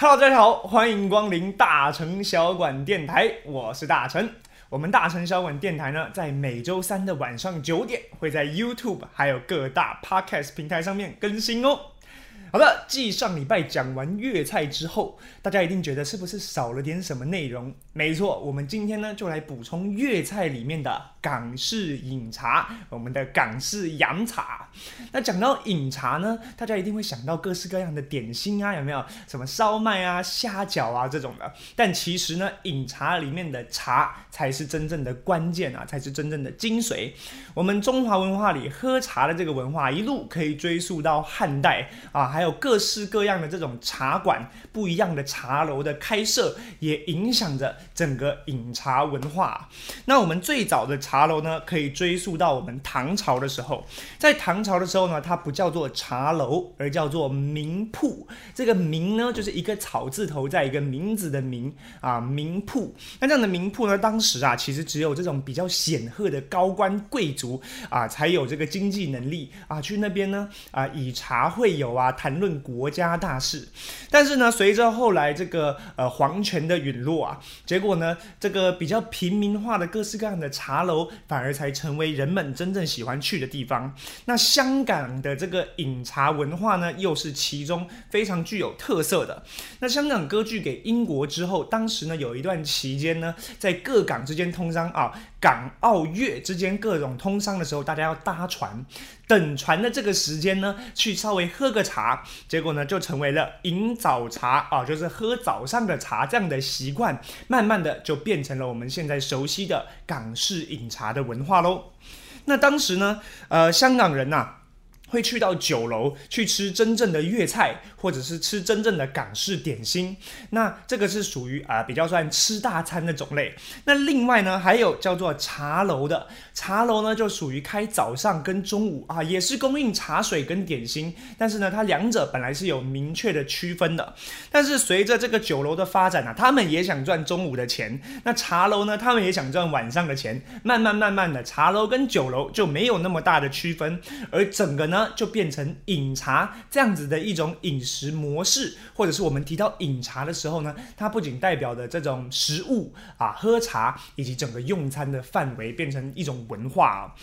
Hello，大家好，欢迎光临大成小馆电台，我是大成。我们大成小馆电台呢，在每周三的晚上九点，会在 YouTube 还有各大 Podcast 平台上面更新哦。好的，继上礼拜讲完粤菜之后，大家一定觉得是不是少了点什么内容？没错，我们今天呢就来补充粤菜里面的港式饮茶，我们的港式洋茶。那讲到饮茶呢，大家一定会想到各式各样的点心啊，有没有？什么烧麦啊、虾饺啊这种的。但其实呢，饮茶里面的茶才是真正的关键啊，才是真正的精髓。我们中华文化里喝茶的这个文化，一路可以追溯到汉代啊。还有各式各样的这种茶馆，不一样的茶楼的开设，也影响着整个饮茶文化。那我们最早的茶茶楼呢，可以追溯到我们唐朝的时候。在唐朝的时候呢，它不叫做茶楼，而叫做名铺。这个名呢，就是一个草字头，在一个名字的名啊，名铺。那这样的名铺呢，当时啊，其实只有这种比较显赫的高官贵族啊，才有这个经济能力啊，去那边呢啊，以茶会友啊，谈论国家大事，但是呢，随着后来这个呃皇权的陨落啊，结果呢，这个比较平民化的各式各样的茶楼，反而才成为人们真正喜欢去的地方。那香港的这个饮茶文化呢，又是其中非常具有特色的。那香港割据给英国之后，当时呢有一段期间呢，在各港之间通商啊，港澳粤之间各种通商的时候，大家要搭船。等船的这个时间呢，去稍微喝个茶，结果呢就成为了饮早茶啊，就是喝早上的茶这样的习惯，慢慢的就变成了我们现在熟悉的港式饮茶的文化喽。那当时呢，呃，香港人呐。会去到酒楼去吃真正的粤菜，或者是吃真正的港式点心。那这个是属于啊比较算吃大餐的种类。那另外呢，还有叫做茶楼的茶楼呢，就属于开早上跟中午啊，也是供应茶水跟点心。但是呢，它两者本来是有明确的区分的。但是随着这个酒楼的发展呢，他们也想赚中午的钱。那茶楼呢，他们也想赚晚上的钱。慢慢慢慢的，茶楼跟酒楼就没有那么大的区分，而整个呢。就变成饮茶这样子的一种饮食模式，或者是我们提到饮茶的时候呢，它不仅代表的这种食物啊，喝茶以及整个用餐的范围变成一种文化啊。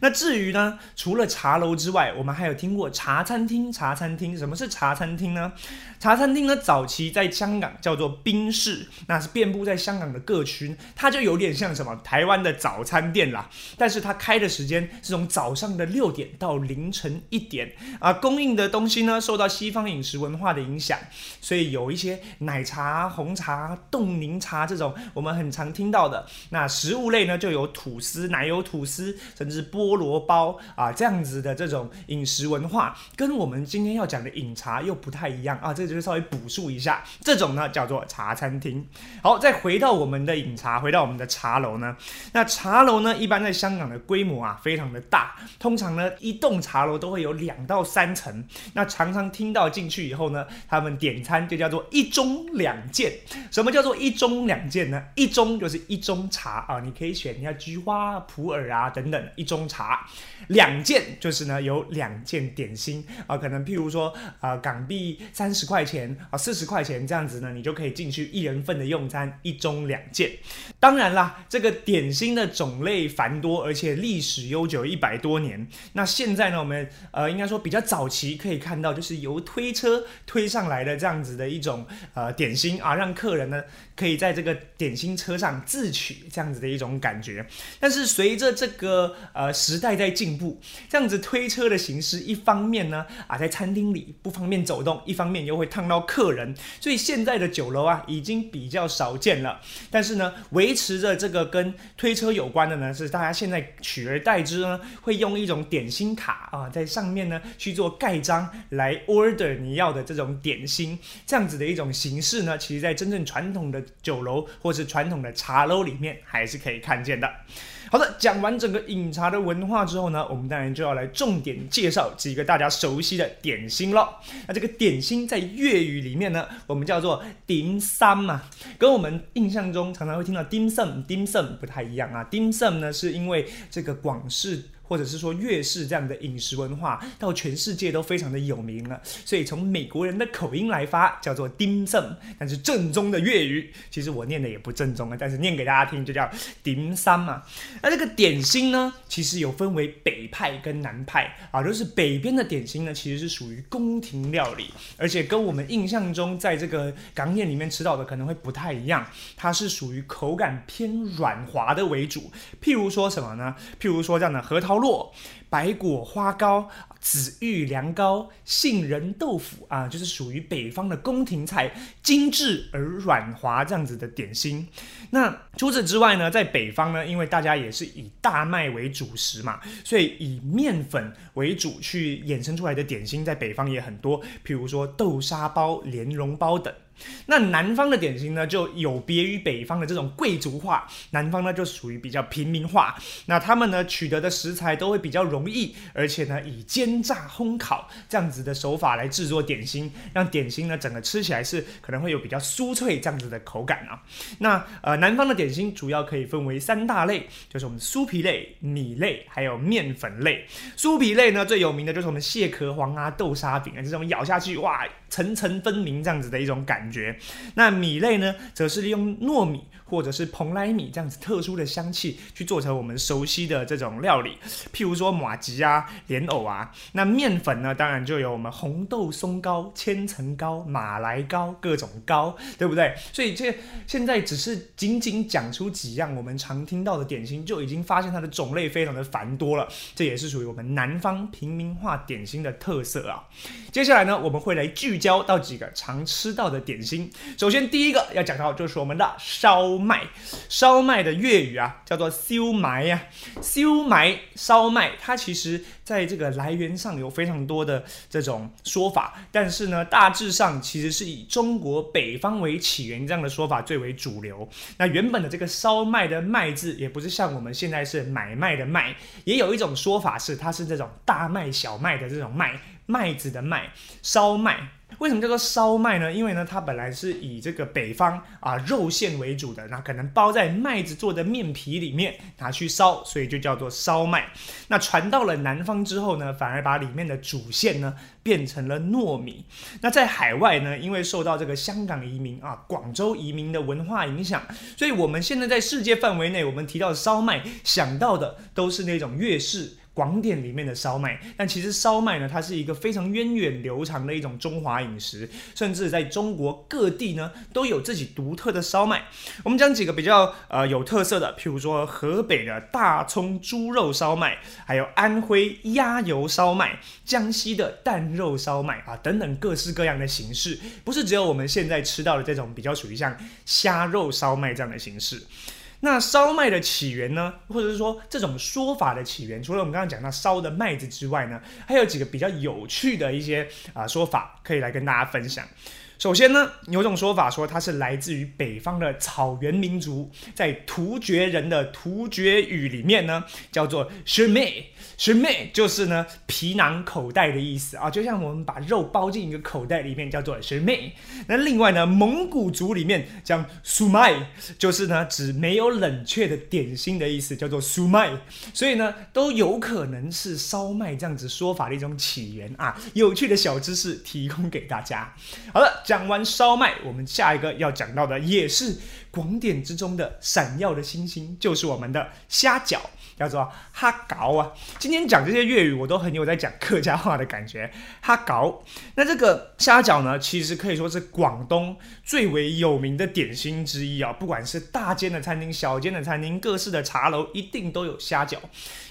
那至于呢，除了茶楼之外，我们还有听过茶餐厅。茶餐厅什么是茶餐厅呢？茶餐厅呢，早期在香港叫做宾室，那是遍布在香港的各区，它就有点像什么台湾的早餐店啦。但是它开的时间是从早上的六点到凌晨。一点啊，供应的东西呢，受到西方饮食文化的影响，所以有一些奶茶、红茶、冻柠茶这种我们很常听到的。那食物类呢，就有吐司、奶油吐司，甚至菠萝包啊这样子的这种饮食文化，跟我们今天要讲的饮茶又不太一样啊。这就是稍微补述一下，这种呢叫做茶餐厅。好，再回到我们的饮茶，回到我们的茶楼呢，那茶楼呢，一般在香港的规模啊非常的大，通常呢一栋茶楼都。会有两到三层，那常常听到进去以后呢，他们点餐就叫做一盅两件。什么叫做一盅两件呢？一盅就是一盅茶啊，你可以选一下菊花、普洱啊等等一盅茶。两件就是呢有两件点心啊，可能譬如说啊港币三十块钱啊四十块钱这样子呢，你就可以进去一人份的用餐一盅两件。当然啦，这个点心的种类繁多，而且历史悠久一百多年。那现在呢，我们呃，应该说比较早期可以看到，就是由推车推上来的这样子的一种呃点心啊，让客人呢可以在这个点心车上自取这样子的一种感觉。但是随着这个呃时代在进步，这样子推车的形式，一方面呢啊在餐厅里不方便走动，一方面又会烫到客人，所以现在的酒楼啊已经比较少见了。但是呢，维持着这个跟推车有关的呢，是大家现在取而代之呢，会用一种点心卡啊在。上面呢去做盖章来 order 你要的这种点心，这样子的一种形式呢，其实在真正传统的酒楼或是传统的茶楼里面还是可以看见的。好的，讲完整个饮茶的文化之后呢，我们当然就要来重点介绍几个大家熟悉的点心了。那这个点心在粤语里面呢，我们叫做 dim sum 嘛，跟我们印象中常常会听到 dim sum dim sum 不太一样啊。dim sum 呢是因为这个广式。或者是说粤式这样的饮食文化，到全世界都非常的有名了。所以从美国人的口音来发，叫做 dim sum，但是正宗的粤语，其实我念的也不正宗啊，但是念给大家听就叫 dim sum 嘛。那这个点心呢，其实有分为北派跟南派啊，就是北边的点心呢，其实是属于宫廷料理，而且跟我们印象中在这个港宴里面吃到的可能会不太一样，它是属于口感偏软滑的为主。譬如说什么呢？譬如说这样的核桃烙、白果花糕、紫玉凉糕、杏仁豆腐啊，就是属于北方的宫廷菜，精致而软滑这样子的点心。那除此之外呢，在北方呢，因为大家也是以大麦为主食嘛，所以以面粉为主去衍生出来的点心，在北方也很多，譬如说豆沙包、莲蓉包等。那南方的点心呢，就有别于北方的这种贵族化，南方呢就属于比较平民化。那他们呢取得的食材都会比较容易，而且呢以煎炸烘烤这样子的手法来制作点心，让点心呢整个吃起来是可能会有比较酥脆这样子的口感啊。那呃南方的点心主要可以分为三大类，就是我们酥皮类、米类还有面粉类。酥皮类呢最有名的就是我们蟹壳黄啊、豆沙饼啊这种咬下去哇层层分明这样子的一种感。那米类呢，则是利用糯米或者是蓬莱米这样子特殊的香气去做成我们熟悉的这种料理，譬如说马吉啊、莲藕啊。那面粉呢，当然就有我们红豆松糕、千层糕、马来糕各种糕，对不对？所以这现在只是仅仅讲出几样我们常听到的点心，就已经发现它的种类非常的繁多了。这也是属于我们南方平民化点心的特色啊。接下来呢，我们会来聚焦到几个常吃到的点。心，首先第一个要讲到就是我们的烧麦，烧麦的粤语啊叫做烧麦呀，烧麦烧麦，它其实在这个来源上有非常多的这种说法，但是呢，大致上其实是以中国北方为起源这样的说法最为主流。那原本的这个烧麦的麦字也不是像我们现在是买卖的卖，也有一种说法是它是这种大麦小麦的这种麦，麦子的麦，烧麦。为什么叫做烧麦呢？因为呢，它本来是以这个北方啊肉馅为主的，那可能包在麦子做的面皮里面拿去烧，所以就叫做烧麦。那传到了南方之后呢，反而把里面的主馅呢变成了糯米。那在海外呢，因为受到这个香港移民啊、广州移民的文化影响，所以我们现在在世界范围内，我们提到烧麦想到的都是那种粤式。广点里面的烧麦，但其实烧麦呢，它是一个非常源远流长的一种中华饮食，甚至在中国各地呢都有自己独特的烧麦。我们讲几个比较呃有特色的，譬如说河北的大葱猪肉烧麦，还有安徽鸭油烧麦，江西的蛋肉烧麦啊等等各式各样的形式，不是只有我们现在吃到的这种比较属于像虾肉烧麦这样的形式。那烧麦的起源呢，或者是说这种说法的起源，除了我们刚刚讲到烧的麦子之外呢，还有几个比较有趣的一些啊说法，可以来跟大家分享。首先呢，有种说法说它是来自于北方的草原民族，在突厥人的突厥语里面呢，叫做 shme shme，就是呢皮囊口袋的意思啊，就像我们把肉包进一个口袋里面，叫做 shme。那另外呢，蒙古族里面讲 sumai，就是呢指没有冷却的点心的意思，叫做 sumai。所以呢，都有可能是烧麦这样子说法的一种起源啊。有趣的小知识提供给大家。好了。讲完烧麦，我们下一个要讲到的也是广点之中的闪耀的星星，就是我们的虾饺，叫做哈搞啊。今天讲这些粤语，我都很有在讲客家话的感觉。哈搞，那这个虾饺呢，其实可以说是广东最为有名的点心之一啊。不管是大间的餐厅、小间的餐厅、各式的茶楼，一定都有虾饺。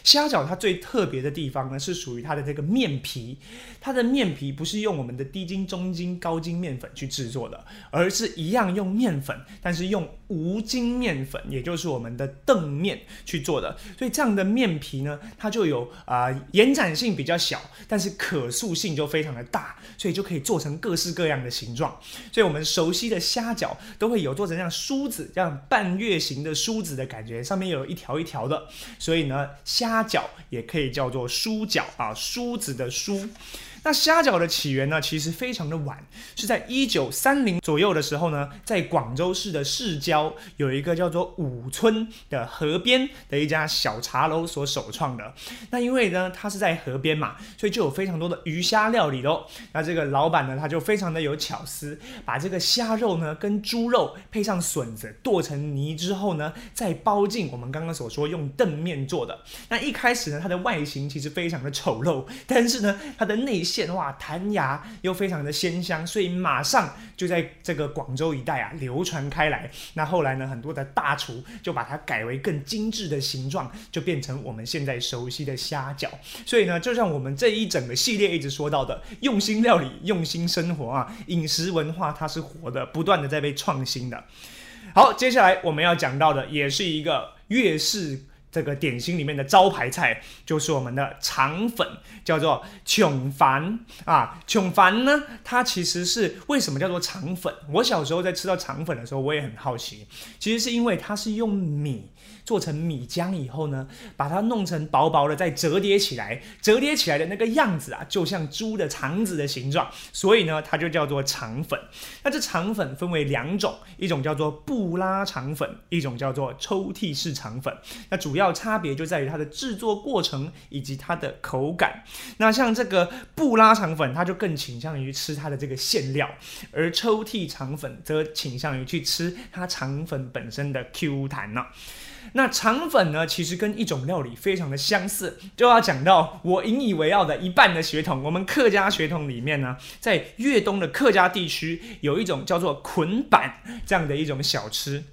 虾饺它最特别的地方呢，是属于它的这个面皮。它的面皮不是用我们的低筋、中筋、高筋面粉去制作的，而是一样用面粉，但是用无筋面粉，也就是我们的澄面去做的。所以这样的面皮呢，它就有啊延展性比较小，但是可塑性就非常的大，所以就可以做成各式各样的形状。所以我们熟悉的虾饺都会有做成像梳子这样半月形的梳子的感觉，上面有一条一条的。所以呢，虾饺也可以叫做梳饺啊，梳子的梳。那虾饺的起源呢，其实非常的晚，是在一九三零左右的时候呢，在广州市的市郊有一个叫做五村的河边的一家小茶楼所首创的。那因为呢，它是在河边嘛，所以就有非常多的鱼虾料理喽。那这个老板呢，他就非常的有巧思，把这个虾肉呢跟猪肉配上笋子剁成泥之后呢，再包进我们刚刚所说用凳面做的。那一开始呢，它的外形其实非常的丑陋，但是呢，它的内馅 哇弹牙又非常的鲜香，所以马上就在这个广州一带啊流传开来。那后来呢，很多的大厨就把它改为更精致的形状，就变成我们现在熟悉的虾饺。所以呢，就像我们这一整个系列一直说到的，用心料理，用心生活啊，饮食文化它是活的，不断的在被创新的。好，接下来我们要讲到的也是一个粤式。这个点心里面的招牌菜就是我们的肠粉，叫做琼凡啊。琼凡呢，它其实是为什么叫做肠粉？我小时候在吃到肠粉的时候，我也很好奇，其实是因为它是用米。做成米浆以后呢，把它弄成薄薄的，再折叠起来，折叠起来的那个样子啊，就像猪的肠子的形状，所以呢，它就叫做肠粉。那这肠粉分为两种，一种叫做布拉肠粉，一种叫做抽屉式肠粉。那主要差别就在于它的制作过程以及它的口感。那像这个布拉肠粉，它就更倾向于吃它的这个馅料，而抽屉肠粉则倾向于去吃它肠粉本身的 Q 弹呢。那肠粉呢，其实跟一种料理非常的相似，就要讲到我引以为傲的一半的血统。我们客家血统里面呢，在粤东的客家地区，有一种叫做捆板这样的一种小吃。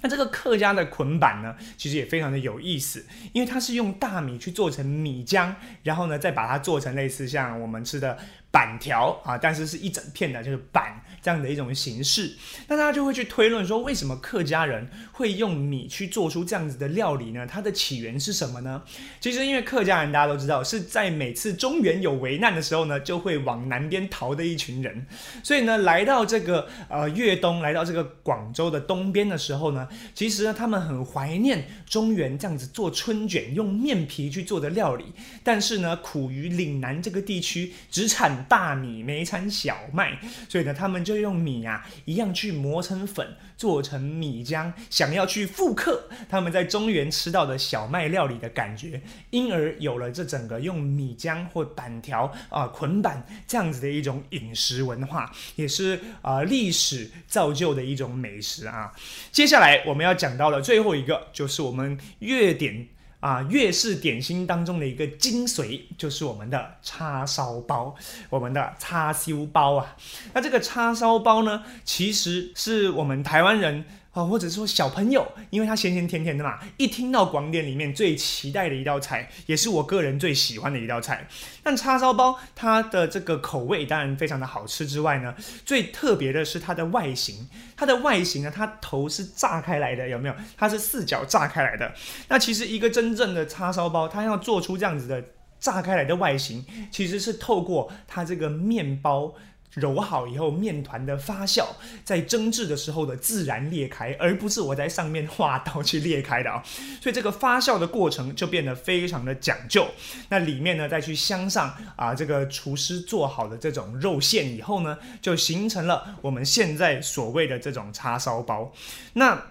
那这个客家的捆板呢，其实也非常的有意思，因为它是用大米去做成米浆，然后呢，再把它做成类似像我们吃的。板条啊，但是是一整片的，就是板这样的一种形式。那大家就会去推论说，为什么客家人会用米去做出这样子的料理呢？它的起源是什么呢？其实因为客家人大家都知道，是在每次中原有危难的时候呢，就会往南边逃的一群人。所以呢，来到这个呃粤东，来到这个广州的东边的时候呢，其实呢，他们很怀念中原这样子做春卷用面皮去做的料理。但是呢，苦于岭南这个地区只产大米没产小麦，所以呢，他们就就用米啊一样去磨成粉，做成米浆，想要去复刻他们在中原吃到的小麦料理的感觉，因而有了这整个用米浆或板条啊捆板这样子的一种饮食文化，也是啊历史造就的一种美食啊。接下来我们要讲到的最后一个，就是我们粤点。啊，粤式点心当中的一个精髓就是我们的叉烧包，我们的叉烧包啊。那这个叉烧包呢，其实是我们台湾人。啊，或者说小朋友，因为它咸咸甜甜的嘛，一听到广点里面最期待的一道菜，也是我个人最喜欢的一道菜。但叉烧包它的这个口味当然非常的好吃之外呢，最特别的是它的外形。它的外形呢，它头是炸开来的，有没有？它是四角炸开来的。那其实一个真正的叉烧包，它要做出这样子的炸开来的外形，其实是透过它这个面包。揉好以后，面团的发酵在蒸制的时候的自然裂开，而不是我在上面画刀去裂开的啊。所以这个发酵的过程就变得非常的讲究。那里面呢，再去镶上啊这个厨师做好的这种肉馅以后呢，就形成了我们现在所谓的这种叉烧包。那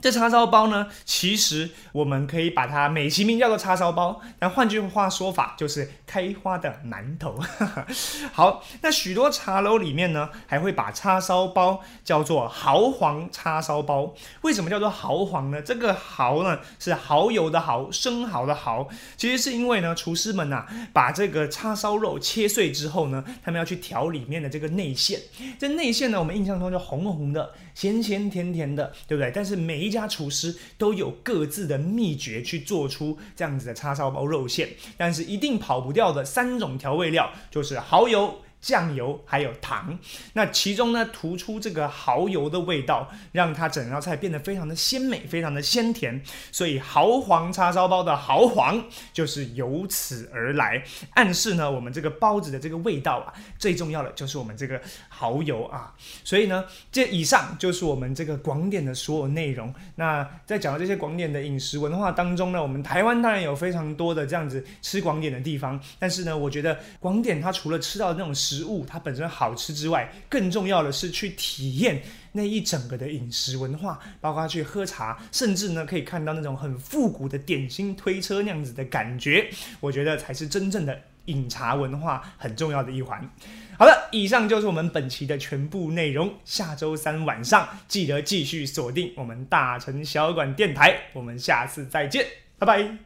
这叉烧包呢，其实我们可以把它美其名叫做叉烧包，但换句话说法就是开花的馒头。好，那许多茶楼里面呢，还会把叉烧包叫做豪黄叉烧包。为什么叫做豪黄呢？这个豪呢是蚝油的蚝，生蚝的蚝。其实是因为呢，厨师们呐，把这个叉烧肉切碎之后呢，他们要去调里面的这个内馅。这内馅呢，我们印象中就红红的。咸咸甜甜的，对不对？但是每一家厨师都有各自的秘诀去做出这样子的叉烧包肉馅，但是一定跑不掉的三种调味料就是蚝油、酱油还有糖，那其中呢突出这个蚝油的味道，让它整道菜变得非常的鲜美，非常的鲜甜。所以蚝黄叉烧包的蚝黄就是由此而来，暗示呢我们这个包子的这个味道啊，最重要的就是我们这个蚝油啊。所以呢，这以上就是我们这个广点的所有内容。那在讲到这些广点的饮食文化当中呢，我们台湾当然有非常多的这样子吃广点的地方，但是呢，我觉得广点它除了吃到那种食物它本身好吃之外，更重要的是去体验那一整个的饮食文化，包括去喝茶，甚至呢可以看到那种很复古的点心推车那样子的感觉，我觉得才是真正的饮茶文化很重要的一环。好了，以上就是我们本期的全部内容。下周三晚上记得继续锁定我们大城小馆电台，我们下次再见，拜拜。